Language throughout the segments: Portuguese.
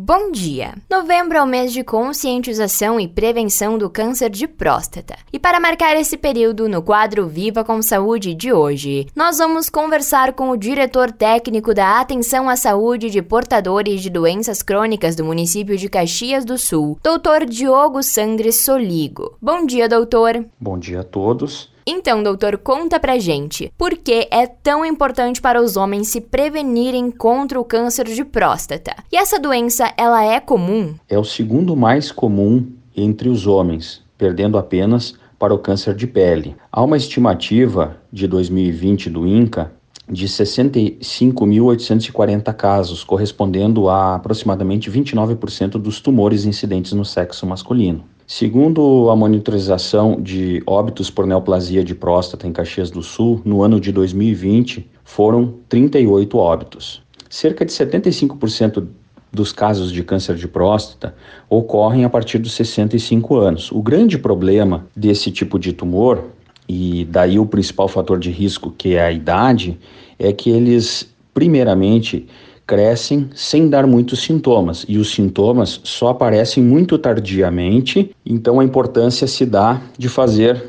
Bom dia! Novembro é o mês de conscientização e prevenção do câncer de próstata. E para marcar esse período, no quadro Viva com Saúde de hoje, nós vamos conversar com o diretor técnico da Atenção à Saúde de Portadores de Doenças Crônicas do município de Caxias do Sul, doutor Diogo Sandres Soligo. Bom dia, doutor! Bom dia a todos. Então, doutor, conta pra gente, por que é tão importante para os homens se prevenirem contra o câncer de próstata? E essa doença, ela é comum? É o segundo mais comum entre os homens, perdendo apenas para o câncer de pele. Há uma estimativa de 2020 do INCA de 65.840 casos, correspondendo a aproximadamente 29% dos tumores incidentes no sexo masculino. Segundo a monitorização de óbitos por neoplasia de próstata em Caxias do Sul, no ano de 2020 foram 38 óbitos. Cerca de 75% dos casos de câncer de próstata ocorrem a partir dos 65 anos. O grande problema desse tipo de tumor, e daí o principal fator de risco, que é a idade, é que eles, primeiramente, crescem sem dar muitos sintomas e os sintomas só aparecem muito tardiamente, então a importância se dá de fazer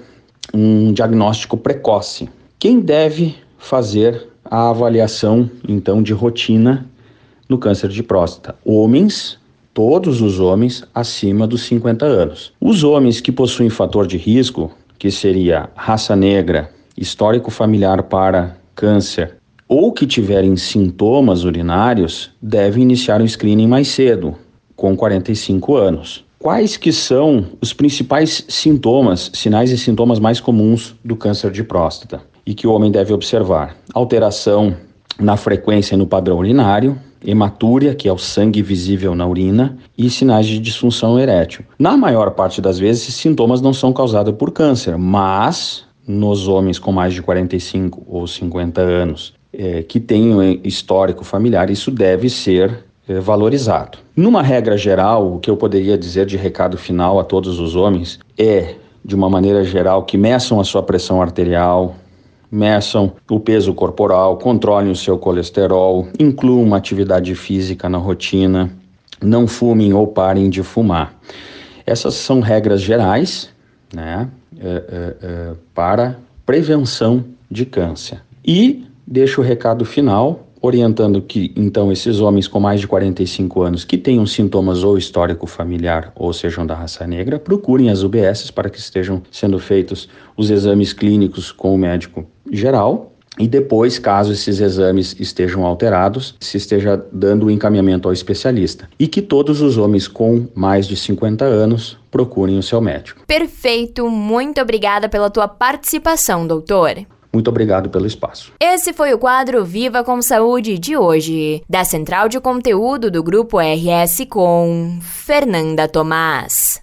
um diagnóstico precoce. Quem deve fazer a avaliação então de rotina no câncer de próstata? Homens, todos os homens acima dos 50 anos. Os homens que possuem fator de risco, que seria raça negra, histórico familiar para câncer ou que tiverem sintomas urinários devem iniciar o screening mais cedo, com 45 anos. Quais que são os principais sintomas, sinais e sintomas mais comuns do câncer de próstata e que o homem deve observar? Alteração na frequência e no padrão urinário, hematúria, que é o sangue visível na urina, e sinais de disfunção erétil. Na maior parte das vezes, esses sintomas não são causados por câncer, mas nos homens com mais de 45 ou 50 anos é, que tenham histórico familiar, isso deve ser é, valorizado. Numa regra geral, o que eu poderia dizer de recado final a todos os homens é, de uma maneira geral, que meçam a sua pressão arterial, meçam o peso corporal, controlem o seu colesterol, incluam uma atividade física na rotina, não fumem ou parem de fumar. Essas são regras gerais né, é, é, é para prevenção de câncer. E deixo o recado final, orientando que então esses homens com mais de 45 anos que tenham sintomas ou histórico familiar ou sejam da raça negra, procurem as UBSs para que estejam sendo feitos os exames clínicos com o médico geral e depois, caso esses exames estejam alterados, se esteja dando o encaminhamento ao especialista. E que todos os homens com mais de 50 anos procurem o seu médico. Perfeito, muito obrigada pela tua participação, doutor. Muito obrigado pelo espaço. Esse foi o quadro Viva com Saúde de hoje, da Central de Conteúdo do Grupo RS com Fernanda Tomás.